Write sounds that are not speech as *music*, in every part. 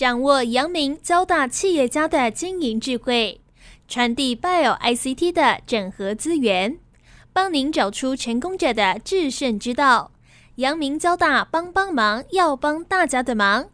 掌握阳明交大企业家的经营智慧，传递 Bio ICT 的整合资源，帮您找出成功者的制胜之道。阳明交大帮帮忙，要帮大家的忙。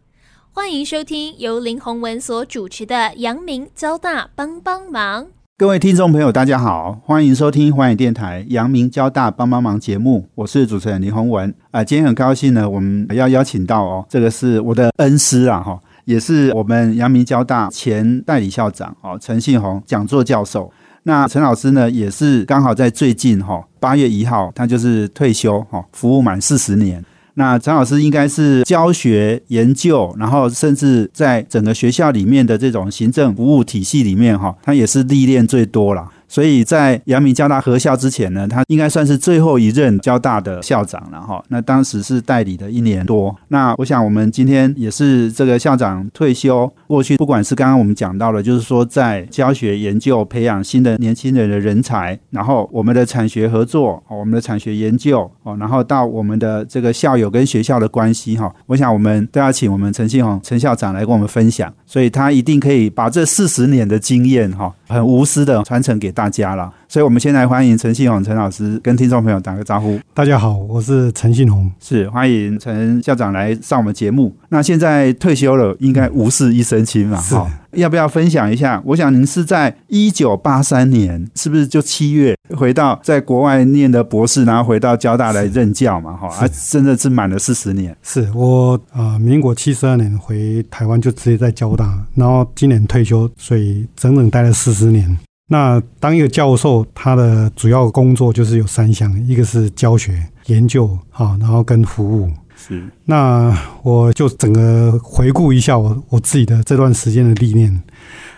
欢迎收听由林宏文所主持的《阳明交大帮帮忙》。各位听众朋友，大家好，欢迎收听华语电台《阳明交大帮帮忙》节目，我是主持人林宏文啊。今天很高兴呢，我们要邀请到哦，这个是我的恩师啊，哈，也是我们阳明交大前代理校长哦，陈信宏讲座教授。那陈老师呢，也是刚好在最近哈八月一号，他就是退休哈，服务满四十年。那陈老师应该是教学研究，然后甚至在整个学校里面的这种行政服务体系里面，哈，他也是历练最多了。所以在阳明交大合校之前呢，他应该算是最后一任交大的校长了哈。那当时是代理的一年多。那我想我们今天也是这个校长退休，过去不管是刚刚我们讲到了，就是说在教学研究培养新的年轻人的人才，然后我们的产学合作，我们的产学研究哦，然后到我们的这个校友跟学校的关系哈，我想我们都要请我们陈信宏陈校长来跟我们分享，所以他一定可以把这四十年的经验哈，很无私的传承给。大家了，所以我们先来欢迎陈信宏陈老师跟听众朋友打个招呼。大家好，我是陈信宏，是欢迎陈校长来上我们节目。那现在退休了，应该无事一身轻嘛？好，要不要分享一下？我想您是在一九八三年，是不是就七月回到在国外念的博士，然后回到交大来任教嘛？哈，啊，真的是满了四十年。是我啊，民国七十二年回台湾就直接在交大，然后今年退休，所以整整待了四十年。那当一个教授，他的主要工作就是有三项，一个是教学、研究，好，然后跟服务。是。那我就整个回顾一下我我自己的这段时间的历练。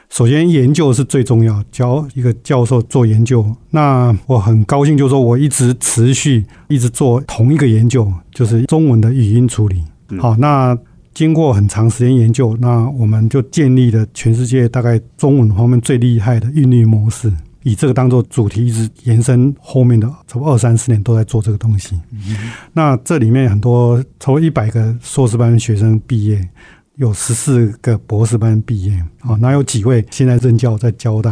首先，研究是最重要，教一个教授做研究。那我很高兴，就是说我一直持续一直做同一个研究，就是中文的语音处理。好，那。经过很长时间研究，那我们就建立了全世界大概中文方面最厉害的韵律模式，以这个当做主题，一直延伸后面的差不多二三十年都在做这个东西。那这里面很多超过一百个硕士班学生毕业，有十四个博士班毕业，啊，那有几位现在任教在交大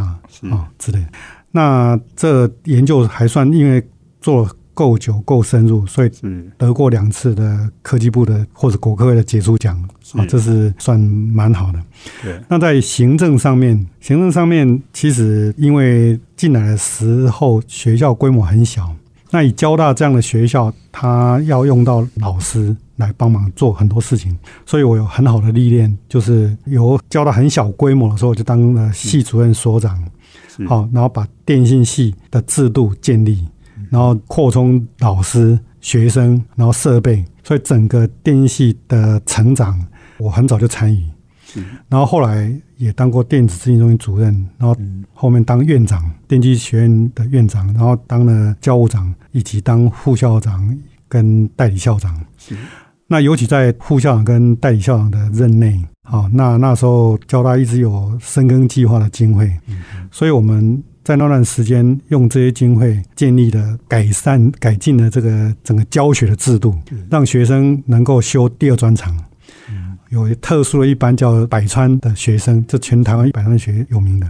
啊之类的。那这研究还算，因为做。够久够深入，所以得过两次的科技部的或者国科会的杰出奖啊，这是算蛮好的。对，那在行政上面，行政上面其实因为进来的时候学校规模很小，那以交大这样的学校，他要用到老师来帮忙做很多事情，所以我有很好的历练，就是由教到很小规模的时候就当了系主任所长，好，然后把电信系的制度建立。然后扩充老师、学生，然后设备，所以整个电信系的成长，我很早就参与。然后后来也当过电子资讯中心主任，然后后面当院长，电机学院的院长，然后当了教务长，以及当副校长跟代理校长。那尤其在副校长跟代理校长的任内，好，那那时候交大一直有深耕计划的经费，所以我们。在那段时间，用这些经费建立的改善、改进了这个整个教学的制度，让学生能够修第二专长。有特殊的一班叫百川的学生，这全台湾百川学有名的。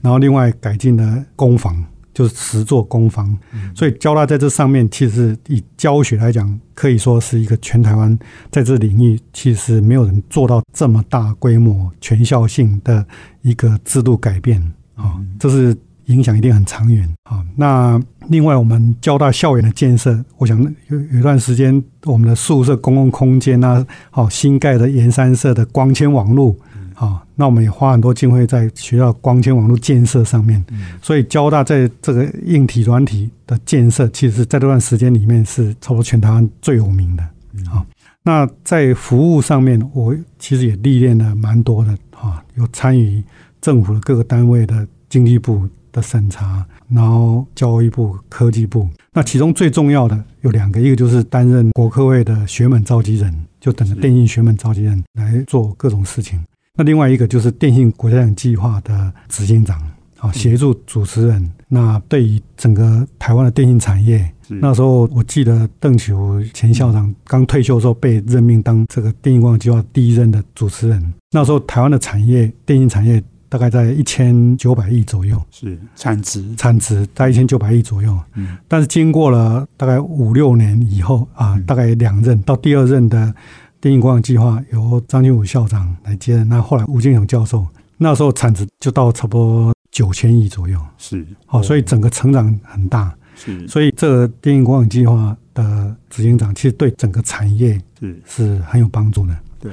然后另外改进了工房，就是实作工房。所以交大在这上面，其实以教学来讲，可以说是一个全台湾在这领域，其实没有人做到这么大规模、全校性的一个制度改变啊，这是。影响一定很长远啊！那另外，我们交大校园的建设，我想有有一段时间，我们的宿舍公共空间啊，好新盖的研三社的光纤网络，啊，那我们也花很多经费在学校光纤网络建设上面。所以，交大在这个硬体、软体的建设，其实在这段时间里面是差不多全台湾最有名的。啊，那在服务上面，我其实也历练了蛮多的啊，有参与政府的各个单位的经济部。的审查，然后教育部、科技部，那其中最重要的有两个，一个就是担任国科会的学门召集人，就等着电信学门召集人来做各种事情；那另外一个就是电信国家养计划的执行长，啊，协助主持人那对于整个台湾的电信产业，那时候我记得邓启福前校长刚退休的时候被任命当这个电信光计划第一任的主持人。那时候台湾的产业，电信产业大概在一千九百亿左右，是产值产值在一千九百亿左右。嗯，但是经过了大概五六年以后啊，大概两任到第二任的电影光计划由张金武校长来接任，那后来吴建勇教授那时候产值就到差不多九千亿左右。是，好，所以整个成长很大。是，所以这个电影光影计划的执行长，其实对整个产业是是很有帮助的。对，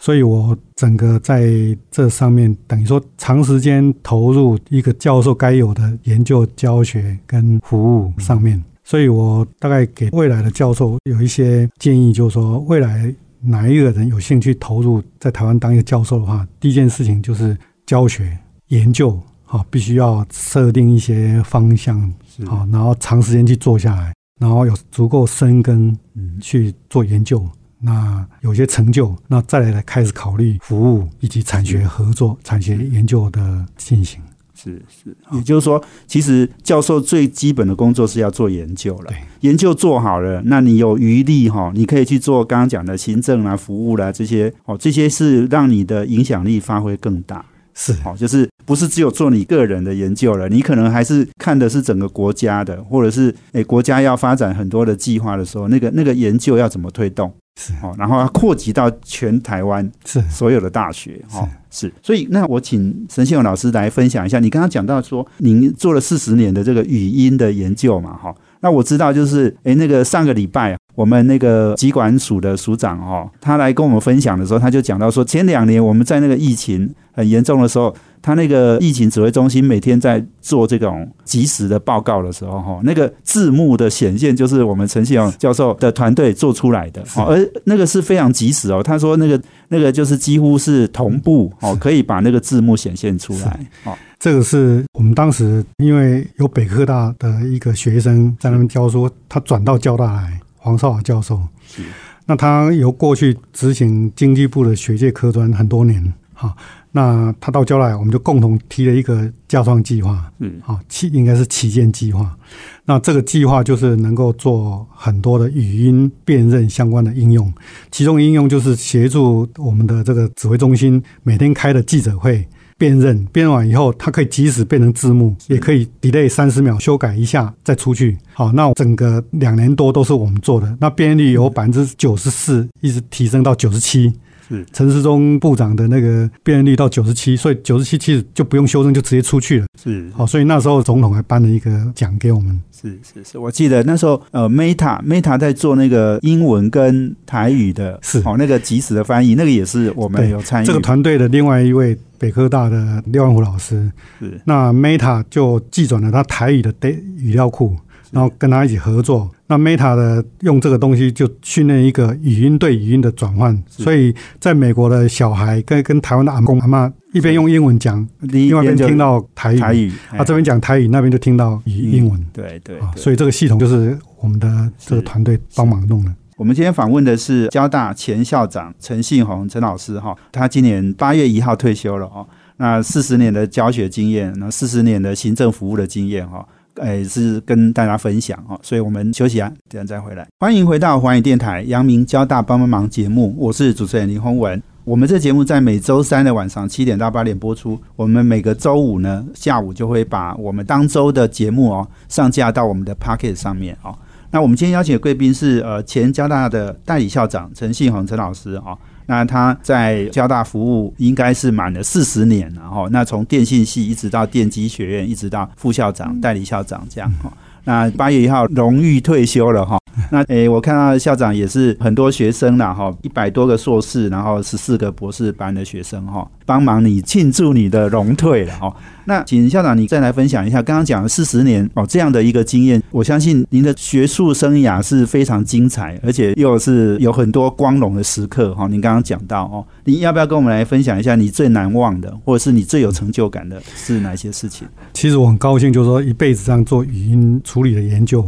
所以我整个在这上面，等于说长时间投入一个教授该有的研究、教学跟服务上面，所以我大概给未来的教授有一些建议，就是说，未来哪一个人有兴趣投入在台湾当一个教授的话，第一件事情就是教学研究，好，必须要设定一些方向。好，然后长时间去做下来，然后有足够深耕，嗯，去做研究，那有些成就，那再来来开始考虑服务以及产学合作、产学研究的进行。是是，也就是说，其实教授最基本的工作是要做研究了。研究做好了，那你有余力哈，你可以去做刚刚讲的行政啦、服务啦这些，哦，这些是让你的影响力发挥更大。是，好，就是不是只有做你个人的研究了，你可能还是看的是整个国家的，或者是诶国家要发展很多的计划的时候，那个那个研究要怎么推动？是，好，然后要扩及到全台湾是。所有的大学，哈，是，所以那我请陈信勇老师来分享一下，你刚刚讲到说您做了四十年的这个语音的研究嘛，哈，那我知道就是诶那个上个礼拜。我们那个疾管署的署长哦，他来跟我们分享的时候，他就讲到说，前两年我们在那个疫情很严重的时候，他那个疫情指挥中心每天在做这种及时的报告的时候，哈，那个字幕的显现就是我们陈信勇教授的团队做出来的，而那个是非常及时哦。他说那个那个就是几乎是同步哦，可以把那个字幕显现出来。哦，这个是我们当时因为有北科大的一个学生在那边教书，他转到交大来。黄少华教授，是那他由过去执行经济部的学界科专很多年，哈，那他到交来，我们就共同提了一个架创计划，嗯，好，旗应该是旗舰计划。那这个计划就是能够做很多的语音辨认相关的应用，其中应用就是协助我们的这个指挥中心每天开的记者会。辨认辨认完以后，它可以即使变成字幕，也可以 delay 三十秒修改一下再出去。好，那整个两年多都是我们做的，那辨认率由百分之九十四一直提升到九十七。是陈世忠部长的那个辨认率到九十七，所以九十七其实就不用修正就直接出去了。是好，所以那时候总统还颁了一个奖给我们。是是是，我记得那时候呃，Meta Meta 在做那个英文跟台语的，是哦，那个即时的翻译，那个也是我们有参与。这个团队的另外一位北科大的廖万虎老师，是那 Meta 就寄转了他台语的语料库，然后跟他一起合作。那 Meta 的用这个东西就训练一个语音对语音的转换，所以在美国的小孩跟跟台湾的阿公阿妈一边用英文讲，另外一边听到台语，台语啊这边讲台语，那边就听到语英文，对对，所以这个系统就是我们的这个团队帮忙弄的。我们今天访问的是交大前校长陈信宏陈老师哈，他今年八月一号退休了哦，那四十年的教学经验，那四十年的行政服务的经验哈。哎，是跟大家分享哦，所以我们休息啊，等下再回来。欢迎回到华语电台阳明交大帮帮忙节目，我是主持人林宏文。我们这节目在每周三的晚上七点到八点播出。我们每个周五呢下午就会把我们当周的节目哦上架到我们的 Pocket 上面哦。那我们今天邀请的贵宾是呃前交大的代理校长陈信宏陈老师啊。那他在交大服务应该是满了四十年了哈。那从电信系一直到电机学院，一直到副校长、代理校长这样哈。那八月一号荣誉退休了哈。*laughs* 那诶，我看到校长也是很多学生了哈，一百多个硕士，然后十四个博士班的学生哈，帮忙你庆祝你的荣退了哈。那请校长你再来分享一下刚刚讲了四十年哦这样的一个经验，我相信您的学术生涯是非常精彩，而且又是有很多光荣的时刻哈。您刚刚讲到哦，你要不要跟我们来分享一下你最难忘的，或者是你最有成就感的是哪些事情？其实我很高兴，就是说一辈子这样做语音处理的研究。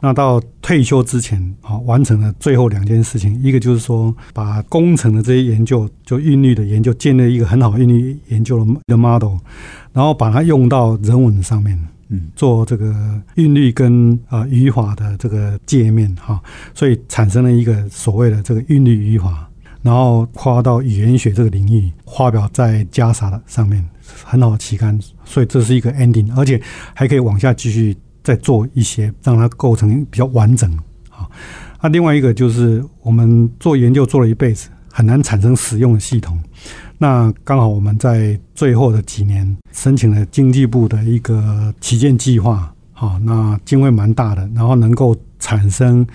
那到退休之前，好完成了最后两件事情，一个就是说把工程的这些研究，就韵律的研究，建立一个很好韵律研究的的 model，然后把它用到人文上面。嗯做这个韵律跟呃语法的这个界面哈，所以产生了一个所谓的这个韵律语法，然后跨到语言学这个领域，发表在加沙的上面，很好的期刊，所以这是一个 ending，而且还可以往下继续再做一些，让它构成比较完整啊。那另外一个就是我们做研究做了一辈子，很难产生使用的系统。那刚好我们在最后的几年申请了经济部的一个旗舰计划，好，那经费蛮大的，然后能够产生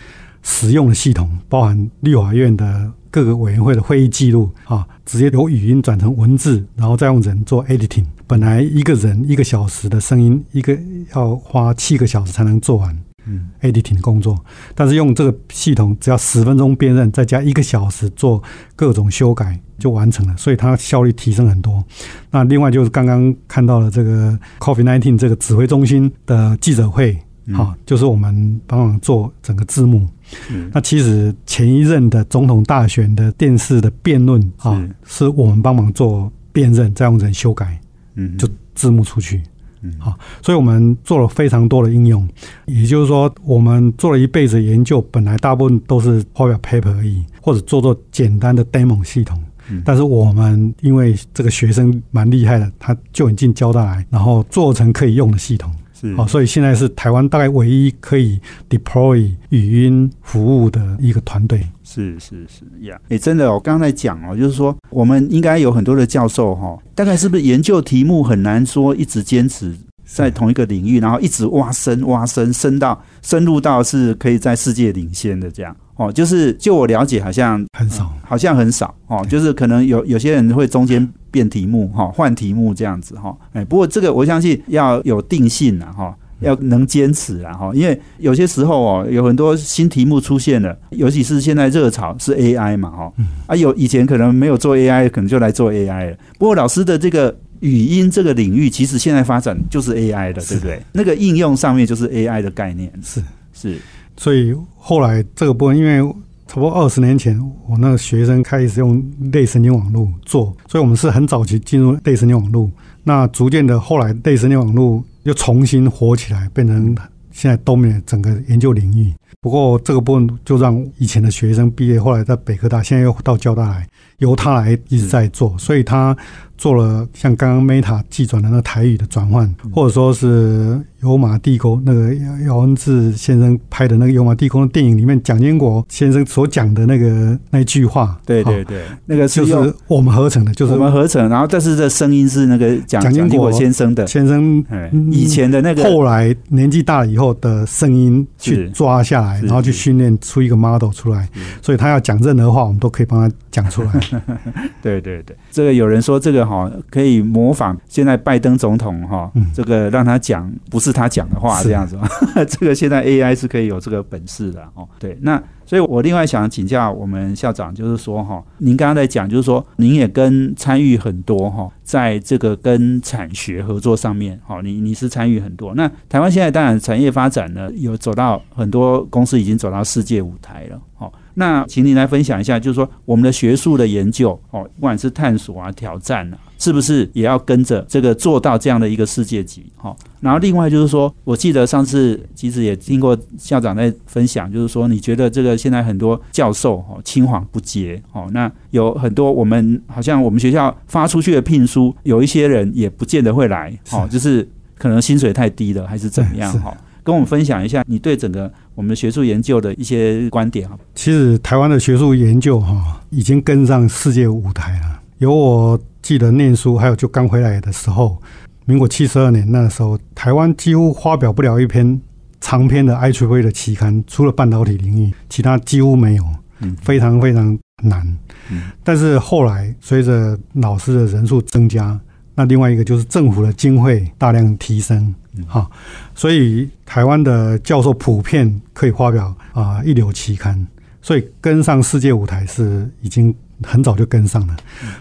实用的系统，包含立法院的各个委员会的会议记录，啊，直接由语音转成文字，然后再用人做 editing。本来一个人一个小时的声音，一个要花七个小时才能做完。嗯 editing 的工作，但是用这个系统只要十分钟辨认，再加一个小时做各种修改就完成了，所以它效率提升很多。那另外就是刚刚看到了这个 Coffee Nineteen 这个指挥中心的记者会，嗯好、就是我们帮忙做整个字幕。嗯那其实前一任的总统大选的电视的辩论啊，是我们帮忙做辨认，再用人修改，嗯就字幕出去。嗯好，所以我们做了非常多的应用，也就是说，我们做了一辈子研究，本来大部分都是发表 paper 而已，或者做做简单的 demo 系统。嗯但是我们因为这个学生蛮厉害的，他就引进交大来，然后做成可以用的系统。是。哦，所以现在是台湾大概唯一可以 deploy 语音服务的一个团队。是是是呀，诶，真的哦，刚才讲哦，就是说我们应该有很多的教授哈、哦，大概是不是研究题目很难说一直坚持在同一个领域，然后一直挖深挖深深到深入到是可以在世界领先的这样哦，就是就我了解，好像很少嗯好像很少哦，就是可能有有些人会中间变题目哈，换题目这样子哈，哎，不过这个我相信要有定性了哈。要能坚持啊哈，因为有些时候哦，有很多新题目出现了，尤其是现在热潮是 AI 嘛哈，啊有以前可能没有做 AI，可能就来做 AI 了。不过老师的这个语音这个领域，其实现在发展就是 AI 的，对不对？那个应用上面就是 AI 的概念，是，是所以后来这个部分，因为差不多二十年前，我那个学生开始用类神经网络做，所以我们是很早期进入类神经网络。那逐渐的，后来类神经网络又重新活起来，变成现在东面整个研究领域。不过这个部分就让以前的学生毕业，后来在北科大，现在又到交大来，由他来一直在做，所以他做了像刚刚 Meta 寄转的那个台语的转换，或者说是油麻地沟那个姚文志先生拍的那个油麻地沟的电影里面，蒋经国先生所讲的那个那句话，好对对对，那个就是我们合成的，就是我们合成，然后但是这声音是那个蒋蒋经国国先生的，先生以前的那个后来年纪大了以后的声音去抓下来，然后去训练出一个 model 出来，所以他要讲任何话，我们都可以帮他讲出来。*laughs* 对对对，这个有人说这个哈可以模仿现在拜登总统哈嗯，这个让他讲不是他讲的话这样子，*laughs* 这个现在 AI 是可以有这个本事的哦。对，那所以我另外想请教我们校长，就是说哈，您刚刚在讲，就是说您也跟参与很多哈，在这个跟产学合作上面，哈，你你是参与很多。那台湾现在当然产业发展呢，有走到很多公司已经走到世界舞台了，哦。那请您来分享一下，就是说我们的学术的研究哦，不管是探索啊、挑战啊，是不是也要跟着这个做到这样的一个世界级？哈、然后另外就是说，我记得上次其实也听过校长在分享，就是说你觉得这个现在很多教授哦青黄不接哦，那有很多我们好像我们学校发出去的聘书，有一些人也不见得会来哦，就是可能薪水太低了，还是怎么样哈、跟我们分享一下你对整个我们的学术研究的一些观点啊。其实台湾的学术研究哈，已经跟上世界舞台了。有我记得念书，还有就刚回来的时候，民国七十二年那时候，台湾几乎发表不了一篇长篇的 IEEE 的期刊，除了半导体领域，其他几乎没有，嗯。非常非常难。嗯。但是后来随着老师的人数增加，那另外一个就是政府的经费大量提升，哈、所以台湾的教授普遍可以发表啊、一流期刊，所以跟上世界舞台是已经很早就跟上了，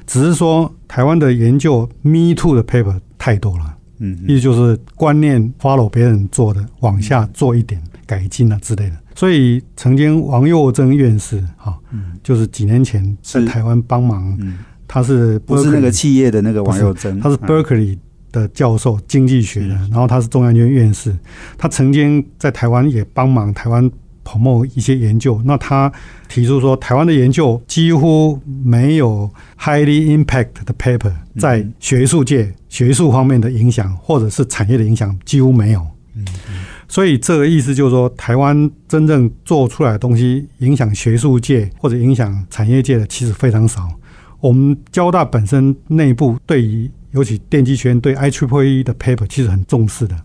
只是说台湾的研究 Me Too 的 paper 太多了，嗯意思就是观念 follow 别人做的，往下做一点改进啊之类的。所以曾经王佑珍院士哈、嗯。就是几年前在台湾帮忙，嗯，他是不是那个企业的那个王佑珍，他是嗯。Berkeley 的教授，经济学的，然后他是中央院院士，他曾经在台湾也帮忙台湾泡沫一些研究。那他提出说，台湾的研究几乎没有 highly impact 的 paper 在学术界、学术方面的影响，或者是产业的影响，几乎没有。嗯所以这个意思就是说，台湾真正做出来的东西，影响学术界或者影响产业界的，其实非常少。我们交大本身内部对于尤其电机学院对 IEEE 的 paper 其实很重视的。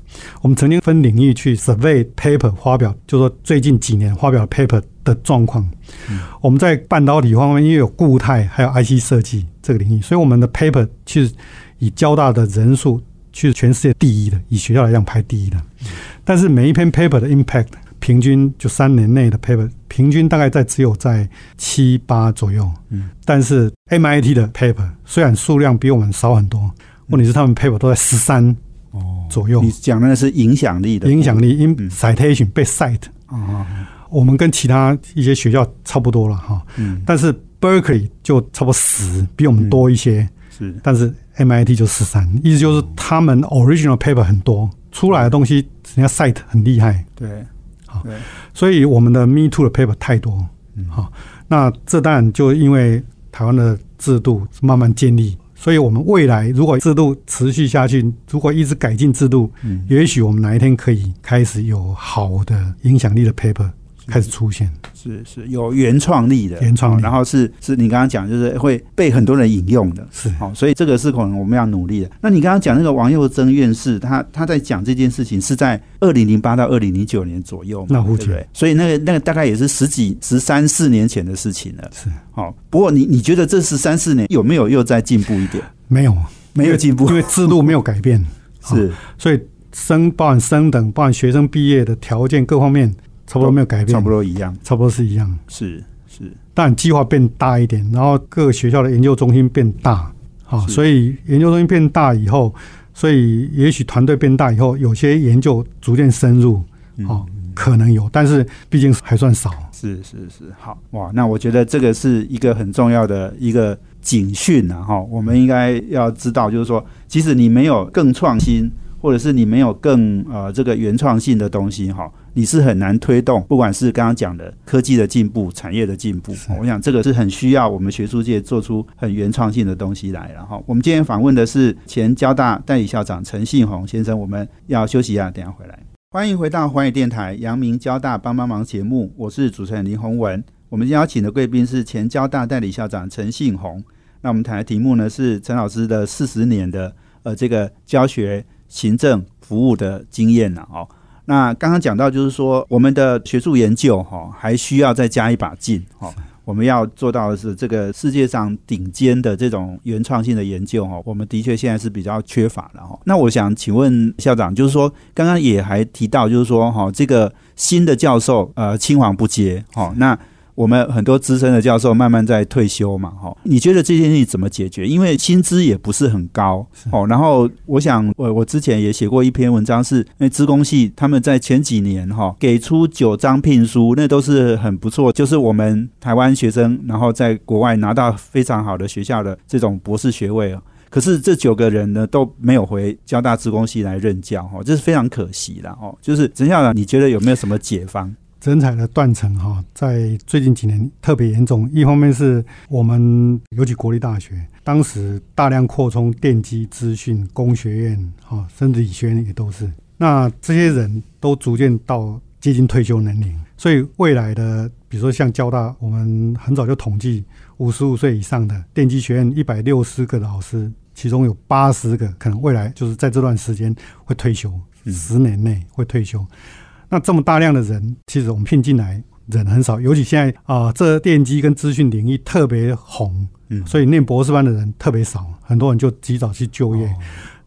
我们曾经分领域去 survey paper 发表，就说最近几年发表 paper 的状况。我们在半导体方面，因为有固态还有 IC 设计这个领域，所以我们的 paper 其实以交大的人数，其实全世界第一的，以学校来讲排第一的。但是每一篇 paper 的 impact 平均就三年内的 paper 平均大概在只有在七八左右。嗯，但是 MIT 的 paper 虽然数量比我们少很多，问题是他们 paper 都在十三哦，左右。你，讲的是影响力的影响力因嗯。citation 被 cite，哦，我们跟其他一些学校差不多了哈。嗯，但是 Berkeley 就差不多十，比我们多一些。是。但是 MIT 就十三，意思就是他们 original paper 很多，出来的东西人家 cite 很厉害，对，好对，所以我们的 Me Too 的 paper 太多，嗯。好，那这当然就因为台湾的制度慢慢建立，所以我们未来如果制度持续下去，如果一直改进制度，嗯，也许我们哪一天可以开始有好的影响力的 paper 开始出现。是是有原创力的，原创然后是是你刚刚讲，就是会被很多人引用的。是好，所以这个是可能我们要努力的。那你刚刚讲那个王佑增院士，他他在讲这件事情是在二零零八到二零零九年左右嘛，那胡对不对？所以那个那个大概也是十几十三四年前的事情了。是好，不过你你觉得这十三四年有没有又在进步一点？没有没有进步因为制度没有改变，好 *laughs* 是所以升包含升等，包含学生毕业的条件各方面差不多没有改变，差不多一样，差不多是一样。是是。但计划变大一点，然后各个学校的研究中心变大，好，所以研究中心变大以后，所以也许团队变大以后，有些研究逐渐深入，嗯哦，可能有，但是毕竟还算少。是是是，好哇，那我觉得这个是一个很重要的一个警讯啊，哈，我们应该要知道，就是说，即使你没有更创新，或者是你没有更呃这个原创性的东西，哈，你是很难推动，不管是刚刚讲的科技的进步、产业的进步，我想这个是很需要我们学术界做出很原创性的东西来。然后，我们今天访问的是前交大代理校长陈信宏先生，我们要休息一下，等一下回来。欢迎回到环宇电台阳明交大帮帮忙节目，我是主持人林宏文。我们邀请的贵宾是前交大代理校长陈信宏。那我们谈的题目呢是陈老师的四十年的呃这个教学、行政、服务的经验了哦。那刚刚讲到就是说，我们的学术研究哈、还需要再加一把劲哈、我们要做到的是这个世界上顶尖的这种原创性的研究哈，我们的确现在是比较缺乏的哈。那我想请问校长，就是说刚刚也还提到，就是说哈，这个新的教授呃青黄不接哈，那我们很多资深的教授慢慢在退休嘛，哈，你觉得这件事情怎么解决？因为薪资也不是很高，哦。然后我想，我我之前也写过一篇文章是，因为资工系他们在前几年哈给出九张聘书，那都是很不错，就是我们台湾学生然后在国外拿到非常好的学校的这种博士学位。可是这九个人呢都没有回交大资工系来任教，哈，这是非常可惜的哦。就是陈校长，你觉得有没有什么解方？人才的断层哈，在最近几年特别严重。一方面是我们尤其国立大学，当时大量扩充电机、资讯、工学院，哈，甚至理学院也都是。那这些人都逐渐到接近退休年龄，所以未来的，比如说像交大，我们很早就统计，五十五岁以上的电机学院一百六十个老师，其中有八十个可能未来就是在这段时间会退休，嗯十年内会退休。那这么大量的人，其实我们聘进来人很少，尤其现在啊、这电机跟资讯领域特别红，嗯所以念博士班的人特别少，很多人就及早去就业，哦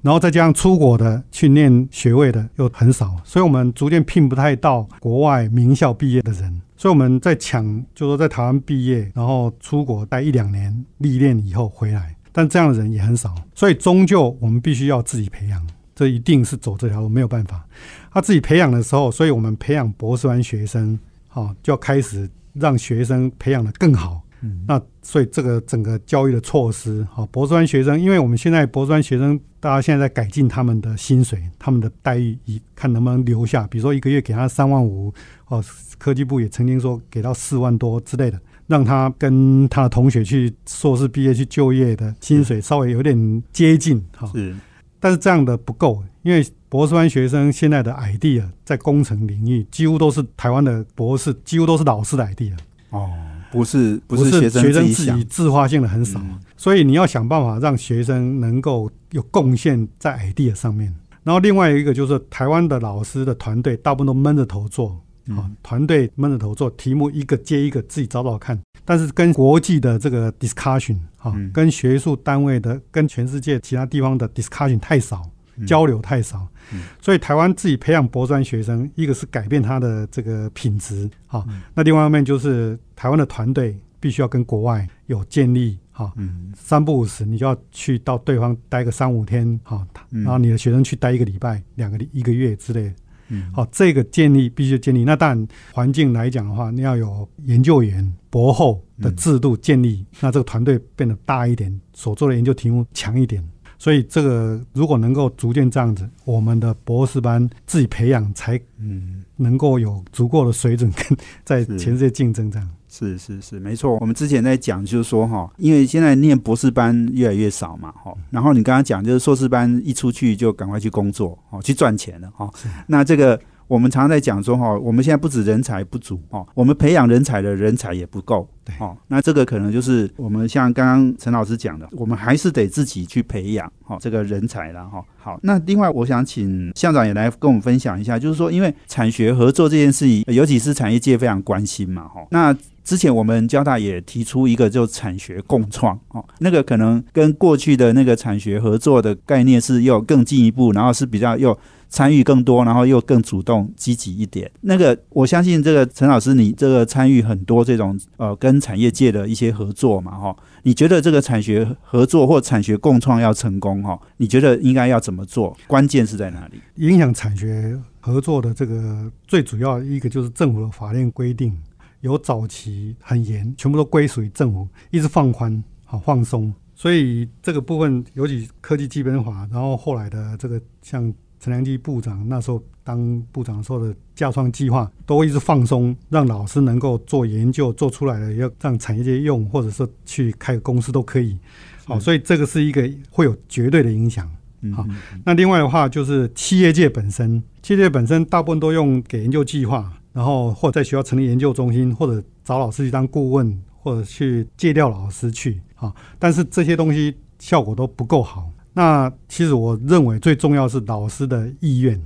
然后再加上出国的去念学位的又很少，所以我们逐渐聘不太到国外名校毕业的人，所以我们在抢，就说在台湾毕业，然后出国待一两年历练以后回来，但这样的人也很少，所以终究我们必须要自己培养。这一定是走这条路，没有办法。他自己培养的时候，所以我们培养博士班学生，好、就要开始让学生培养的更好，嗯那所以这个整个教育的措施，好，博士班学生，因为我们现在博士班学生，大家现在在改进他们的薪水、他们的待遇，以看能不能留下。比如说一个月给他三万五，哦，科技部也曾经说给到四万多之类的，让他跟他的同学去硕士毕业去就业的薪水稍微有点接近，哈。是但是这样的不够，因为博士班学生现在的 idea 在工程领域几乎都是台湾的博士，几乎都是老师的 idea。哦，不是不不是学生自己自发性的很少，嗯所以你要想办法让学生能够有贡献在 idea 上面。然后另外一个就是台湾的老师的团队大部分都闷着头做，啊嗯，团队闷着头做，题目一个接一个自己找找看。但是跟国际的这个 discussion 啊嗯，跟学术单位的、跟全世界其他地方的 discussion 太少，嗯交流太少。嗯，所以台湾自己培养博专学生，一个是改变他的这个品质啊嗯，那另外一方面就是台湾的团队必须要跟国外有建立哈。嗯。三不五时，你就要去到对方待个三五天，好，嗯。然后你的学生去待一个礼拜、两个礼一个月之类的，嗯。好，这个建立必须建立。那当然，环境来讲的话，你要有研究员、博后的制度建立，那这个团队变得大一点，所做的研究题目强一点。所以这个如果能够逐渐这样子，我们的博士班自己培养，才嗯。能够有足够的水准跟在全世界竞争这样。是是是，没错。我们之前在讲，就是说哈，因为现在念博士班越来越少嘛，哈。然后你刚刚讲，就是硕士班一出去就赶快去工作，哦，去赚钱了，哈。那这个我们常常在讲说，哈，我们现在不止人才不足，哦，我们培养人才的人才也不够，对哦。那这个可能就是我们像刚刚陈老师讲的，我们还是得自己去培养，哈，这个人才了，哈。好，那另外我想请校长也来跟我们分享一下，就是说，因为产学合作这件事情，尤其是产业界非常关心嘛，哈。那之前我们交大也提出一个就产学共创哦，那个可能跟过去的那个产学合作的概念是又更进一步，然后是比较又参与更多，然后又更主动积极一点。那个我相信这个陈老师，你这个参与很多这种呃跟产业界的一些合作嘛，哈，你觉得这个产学合作或产学共创要成功哈，你觉得应该要怎么做？关键是在哪里？影响产学合作的这个最主要一个就是政府的法令规定，有早期很严，全部都归属于政府，一直放宽，好放松。所以这个部分，尤其科技基本法，然后后来的这个像陈良基部长那时候当部长时候的架创计划，都一直放松，让老师能够做研究，做出来了要让产业界用，或者说去开个公司都可以。好，所以这个是一个会有绝对的影响。好嗯嗯那另外的话，就是企业界本身，企业界本身大部分都用给研究计划，然后或者在学校成立研究中心，或者找老师去当顾问，或者去借调老师去啊。但是这些东西效果都不够好。那其实我认为最重要是老师的意愿。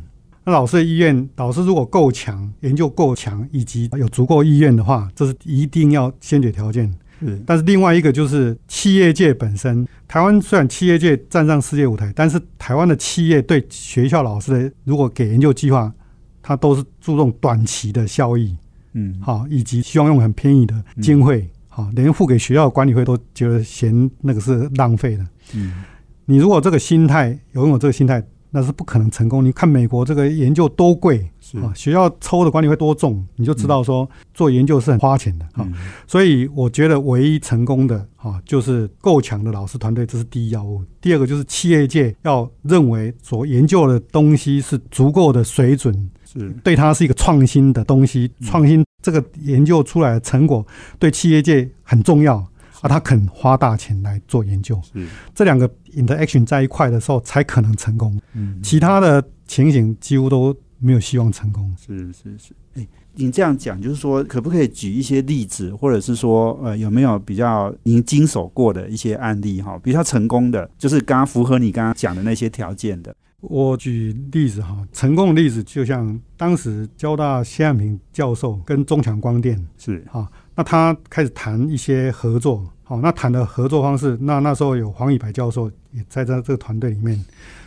那老师的意愿，老师如果够强，研究够强，以及有足够意愿的话，这是一定要先决条件。是但是另外一个就是企业界本身，台湾虽然企业界站上世界舞台，但是台湾的企业对学校老师的如果给研究计划，它都是注重短期的效益，嗯好，以及希望用很便宜的经费，好，连付给学校的管理费都觉得嫌那个是浪费的。嗯你如果这个心态有拥有这个心态，那是不可能成功。你看美国这个研究多贵啊，学校抽的管理会多重，你就知道说做研究是很花钱的啊。嗯所以我觉得唯一成功的啊，就是够强的老师团队，这是第一要务。第二个就是企业界要认为所研究的东西是足够的水准，是对它是一个创新的东西，创新这个研究出来的成果对企业界很重要啊，他肯花大钱来做研究。是。这两个 interaction 在一块的时候才可能成功，嗯。其他的情形几乎都没有希望成功。是是是，哎、你这样讲，就是说，可不可以举一些例子，或者是说，呃，有没有比较您经手过的一些案例哈，比较成功的，就是刚刚符合你刚刚讲的那些条件的，我举例子哈，成功的例子就像当时交大谢汉平教授跟中强光电是。哈，那他开始谈一些合作，好，那谈的合作方式，那那时候有黄以白教授也在这这个团队里面，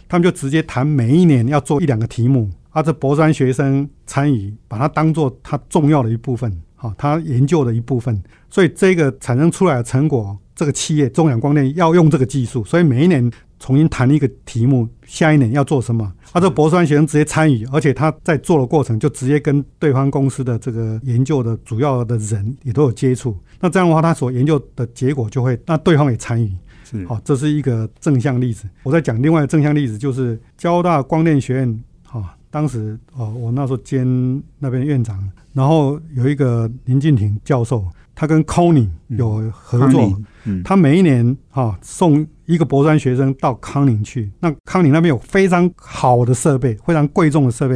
他们就直接谈每一年要做一两个题目，啊，这博山学生参与，把它当做他重要的一部分，好，他研究的一部分，所以这个产生出来的成果，这个企业中阳光电要用这个技术，所以每一年重新谈一个题目，下一年要做什么。他这博士班学生直接参与，而且他在做的过程就直接跟对方公司的这个研究的主要的人也都有接触。那这样的话，他所研究的结果就会，那对方也参与。是好，这是一个正向例子。我在讲另外的正向例子，就是交大光电学院。好，当时哦，我那时候兼那边院长，然后有一个林敬廷教授，他跟 n y 有合作。嗯，他每一年哈送一个博专学生到康宁去，那康宁那边有非常好的设备，非常贵重的设备。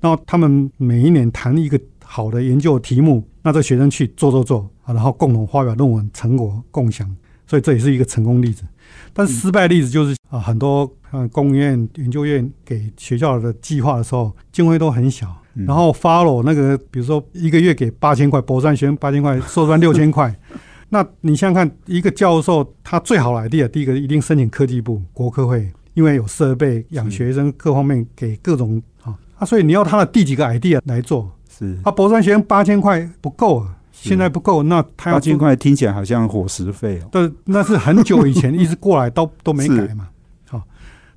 然后他们每一年谈一个好的研究题目，那这学生去做做做啊，然后共同发表论文成果共享。所以这也是一个成功例子，但失败例子就是啊，很多嗯公务院研究院给学校的计划的时候，经费都很小，然后 follow 那个，比如说一个月给八千块，博士学生八千块，*laughs* 硕士班六千块，那你想想看，一个教授他最好的 idea，第一个一定申请科技部、国科会，因为有设备、养学生各方面给各种啊，啊，所以你要他的第几个 idea 来做，是啊，博士学生八千块不够啊。现在不够，那他要八千块听起来好像伙食费哦。对，那是很久以前一直过来都 *laughs* 都没改嘛，好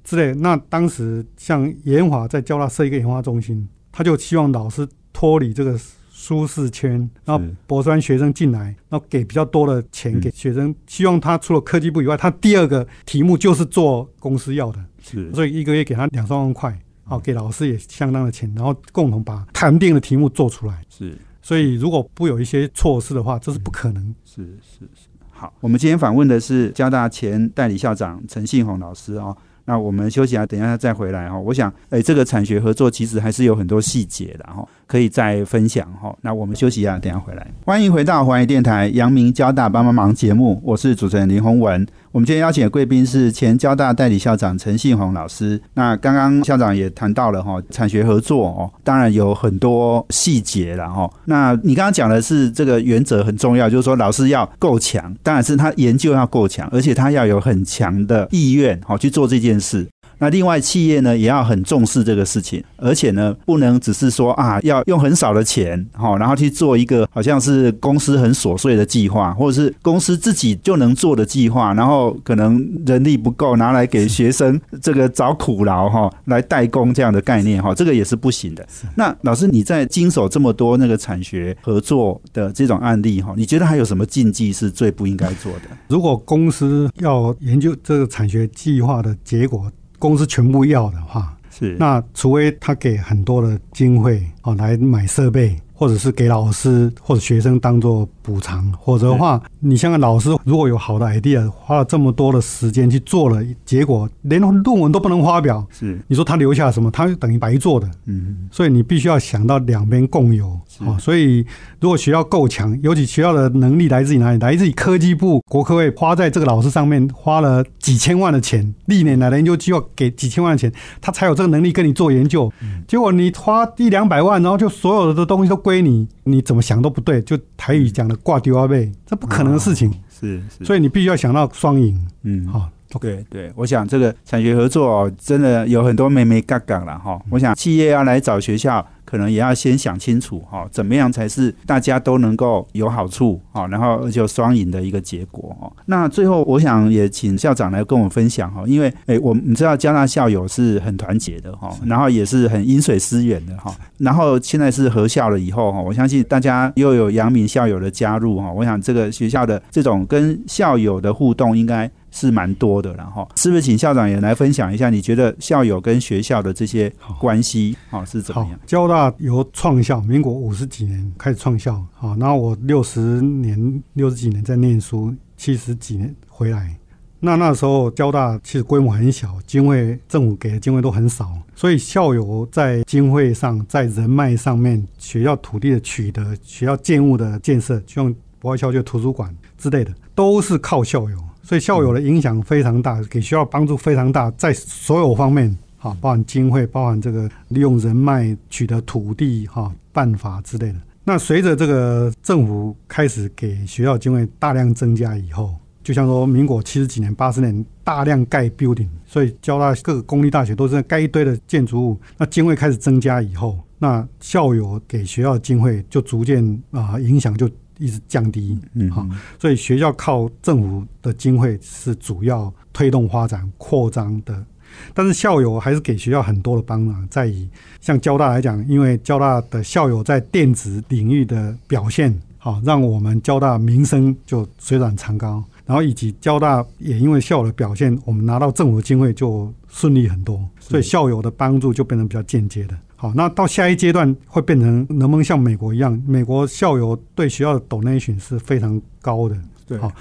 之类。那当时像研华在教他设一个研发中心，他就希望老师脱离这个舒适圈，然后博士学生进来，然后给比较多的钱给学生，希望他除了科技部以外，他第二个题目就是做公司要的，是，所以一个月给他两三万块，好给老师也相当的钱，然后共同把谈定的题目做出来，是。所以，如果不有一些措施的话，这是不可能。是是是。好，我们今天访问的是交大前代理校长陈信宏老师哦。那我们休息啊，等一下再回来哈。我想，哎，这个产学合作其实还是有很多细节的哈，可以再分享哈。那我们休息一下，等下回来。欢迎回到华语电台阳明交大帮帮忙节目，我是主持人林宏文。我们今天邀请的贵宾是前交大代理校长陈信宏老师。那刚刚校长也谈到了哈，产学合作哦，当然有很多细节了哈。那你刚刚讲的是这个原则很重要，就是说老师要够强，当然是他研究要够强，而且他要有很强的意愿好去做这件事。那另外，企业呢也要很重视这个事情，而且呢，不能只是说啊，要用很少的钱，哈，然后去做一个好像是公司很琐碎的计划，或者是公司自己就能做的计划，然后可能人力不够，拿来给学生这个找苦劳，哈，来代工这样的概念，哈，这个也是不行的。那老师，你在经手这么多那个产学合作的这种案例，哈，你觉得还有什么禁忌是最不应该做的？如果公司要研究这个产学计划的结果，公司全部要的话，是那除非他给很多的经费哦来买设备。或者是给老师或者学生当做补偿，或者的话，你像个老师如果有好的 idea，花了这么多的时间去做了，结果连论文都不能发表，是你说他留下什么？他等于白做的。嗯，所以你必须要想到两边共有啊。所以如果学校够强，尤其学校的能力来自于哪里？来自于科技部、国科会花在这个老师上面花了几千万的钱，历年来的研究计划给几千万的钱，他才有这个能力跟你做研究。结果你花一两百万，然后就所有的东西都。归你，你怎么想都不对。就台语讲的挂丢啊背，这不可能的事情。是，所以你必须要想到双赢。嗯，好，对对，我想这个产学合作真的有很多美美嘎嘎了哈。我想企业要来找学校。可能也要先想清楚哈，怎么样才是大家都能够有好处哈，然后而且双赢的一个结果哦。那最后我想也请校长来跟我分享哈，因为诶，我你知道交大校友是很团结的哈，然后也是很饮水思源的哈，然后现在是合校了以后哈，我相信大家又有阳明校友的加入哈，我想这个学校的这种跟校友的互动应该。是蛮多的，然后是不是请校长也来分享一下？你觉得校友跟学校的这些关系，好是怎么样？交大由创校，民国五十几年开始创校，好，然后我六十年、六十几年在念书，七十几年回来。那那时候交大其实规模很小，经费政府给的经费都很少，所以校友在经费上、在人脉上面、学校土地的取得、学校建物的建设，就像博爱校区图书馆之类的，都是靠校友。所以校友的影响非常大，给学校帮助非常大，在所有方面，哈，包含经费，包含这个利用人脉取得土地，哈，办法之类的。那随着这个政府开始给学校经费大量增加以后，就像说民国七十几年、八十年大量盖 building，所以交大各个公立大学都是盖一堆的建筑物。那经费开始增加以后，那校友给学校经费就逐渐啊影响就。一直降低，嗯，好所以学校靠政府的经费是主要推动发展扩张的。但是校友还是给学校很多的帮忙，在以像交大来讲，因为交大的校友在电子领域的表现，好让我们交大名声就水涨船高。然后以及交大也因为校友的表现，我们拿到政府的经费就顺利很多，所以校友的帮助就变成比较间接的。好，那到下一阶段会变成能不能像美国一样？美国校友对学校的 donation 是非常高的。对，好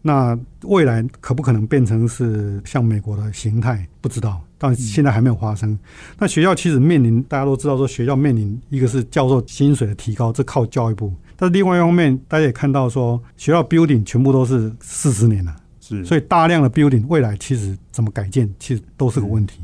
那未来可不可能变成是像美国的形态？不知道，但现在还没有发生。那学校其实面临，大家都知道说，学校面临一个是教授薪水的提高，这靠教育部；但是另外一方面，大家也看到说，学校 building 全部都是四十年了，是，所以大量的 building 未来其实怎么改建，其实都是个问题。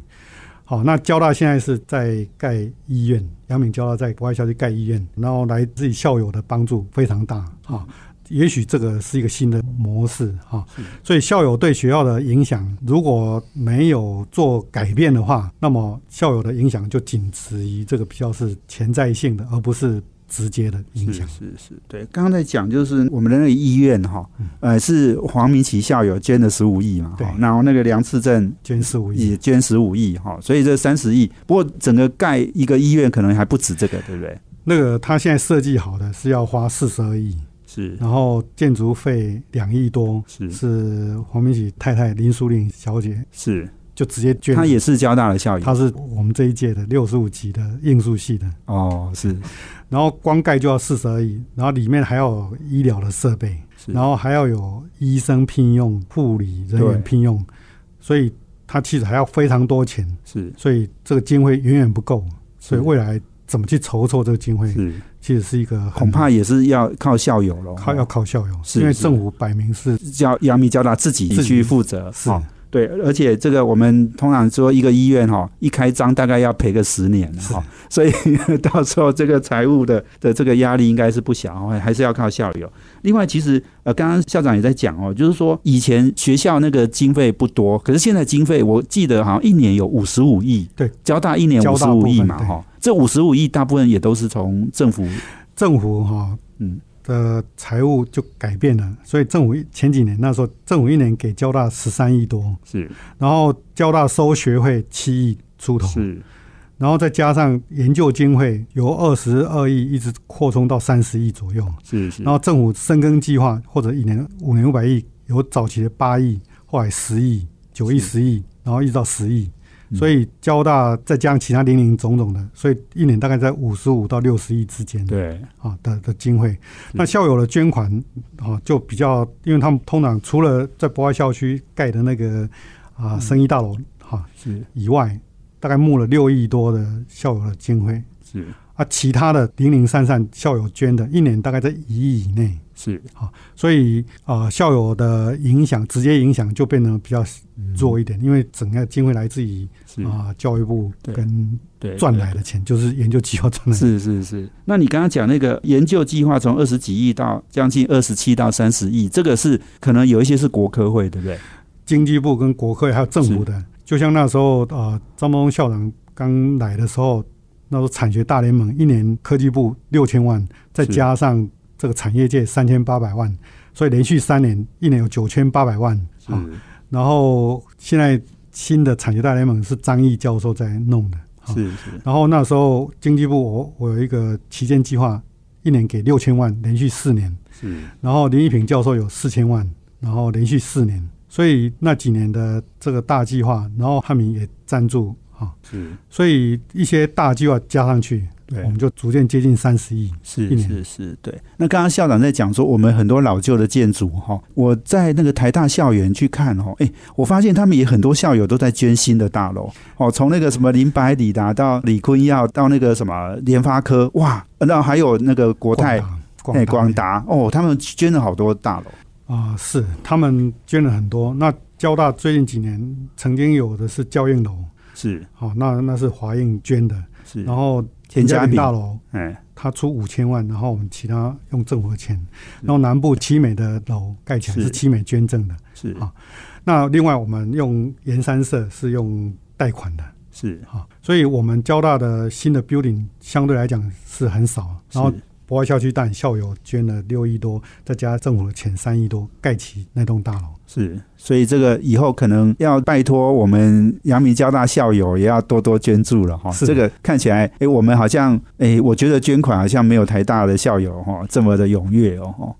好，那交大现在是在盖医院，杨敏交大在国外校区盖医院，然后来自己校友的帮助非常大啊。也许这个是一个新的模式哈，所以校友对学校的影响，如果没有做改变的话，那么校友的影响就仅止于这个比较是潜在性的，而不是直接的影响。是是，对。刚刚在讲就是我们的那个医院哈，呃，是黄明奇校友捐了十五亿嘛，对然后那个梁次正捐十五亿，也捐十五亿哈，所以这三十亿。不过整个盖一个医院可能还不止这个，对不对？那个他现在设计好的是要花四十二亿。是，然后建筑费两亿多，是是黄明喜太太林淑玲小姐是，就直接捐，她也是交大的校友，她是我们这一届的六十五级的应数系的哦，是，然后光盖就要四十而已，然后里面还要有医疗的设备，然后还要有医生聘用、护理人对员聘用，所以它其实还要非常多钱，是。所以这个经费远远不够，所以未来怎么去筹措这个经费，是，其实是一个恐怕也是要靠校友了，靠要靠校友，是是因为政府摆明是叫阳明交大自己自己去负责，是。哦对，而且这个我们通常说一个医院哈，一开张大概要赔个十年是哈，所以 *laughs* 到时候这个财务的的这个压力应该是不小哦，还是要靠校友。另外，其实呃，刚刚校长也在讲哦，就是说以前学校那个经费不多，可是现在经费我记得好像一年有五十五亿，对，交大一年五十五亿嘛哈，这五十五亿大部分也都是从政府政府哈嗯的财务就改变了，所以政府前几年那时候政府一年给交大十三亿多，是。然后交大收学费七亿出头，是。然后再加上研究经费由二十二亿一直扩充到三十亿左右，是是，然后政府深耕计划或者一年五年五百亿，有早期的八亿，后来十亿、九亿、十亿，然后一直到十亿。嗯所以交大再加上其他零零总总的，所以一年大概在五十五到六十亿之间。对啊的的经费。那校友的捐款啊，就比较，因为他们通常除了在博爱校区盖的那个啊生意大楼哈、是以外，大概募了六亿多的校友的经费是啊，其他的零零散散校友捐的，一年大概在一亿以内。是所以啊，校友的影响直接影响就变得比较弱一点，因为整个经费来自于是啊教育部跟赚来的钱，就是研究计划赚来的。是是是，那你刚刚讲那个研究计划从二十几亿到将近二十七到三十亿，这个是可能有一些是国科会，对不对？经济部跟国科会还有政府的，就像那时候啊张茂峰校长刚来的时候，那时候产学大联盟一年科技部六千万，再加上这个产业界三千八百万，所以连续三年一年有九千八百万。啊。然后现在新的产业大联盟是张毅教授在弄的，啊是是。然后那时候经济部我我有一个旗舰计划，一年给六千万，连续四年。是。然后林一平教授有四千万，然后连续四年，所以那几年的这个大计划，然后汉民也赞助啊，是。所以一些大计划加上去，对我们就逐渐接近三十亿。是是是，对。那刚刚校长在讲说，我们很多老旧的建筑哈，我在那个台大校园去看哦，哎，我发现他们也很多校友都在捐新的大楼哦，从那个什么林百里达到李坤耀到那个什么联发科，哇，然后还有那个国泰。广哎，广达哦，他们捐了好多大楼，啊、是他们捐了很多。那交大最近几年曾经有的是教应楼，是好、那那是华映捐的，是，然后田家炳大楼哎，他出五千万，然后我们其他用政府的钱，然后南部七美的楼盖起来是。是七美捐赠的。是。啊那另外我们用盐山社是用贷款的。是。啊，所以我们交大的新的 building 相对来讲是很少，然后博爱校区但校友捐了六亿多，再加政府的钱三亿多，盖起那栋大楼。是，所以这个以后可能要拜托我们阳明交大校友也要多多捐助了哈。这个看起来，哎，我们好像，哎，我觉得捐款好像没有台大的校友哈这么的踊跃哦。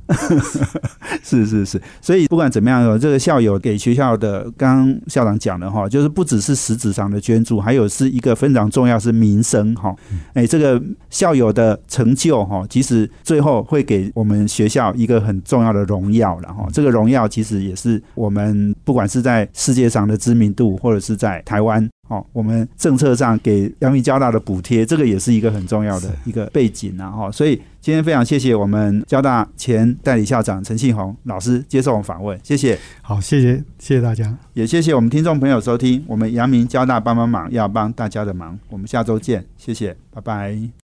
*laughs* 是是是，所以不管怎么样，这个校友给学校的，刚刚校长讲的哈，就是不只是实质上的捐助，还有是一个非常重要是民生哈。哎，这个校友的成就哈，其实最后会给我们学校一个很重要的荣耀了哈。这个荣耀其实也是。我们不管是在世界上的知名度，或者是在台湾，哦，我们政策上给阳明交大的补贴，这个也是一个很重要的一个背景啊，哈。所以今天非常谢谢我们交大前代理校长陈信宏老师接受我们访问，谢谢。好，谢谢，谢谢大家，也谢谢我们听众朋友收听我们阳明交大帮帮忙，要帮大家的忙，我们下周见，谢谢，拜拜。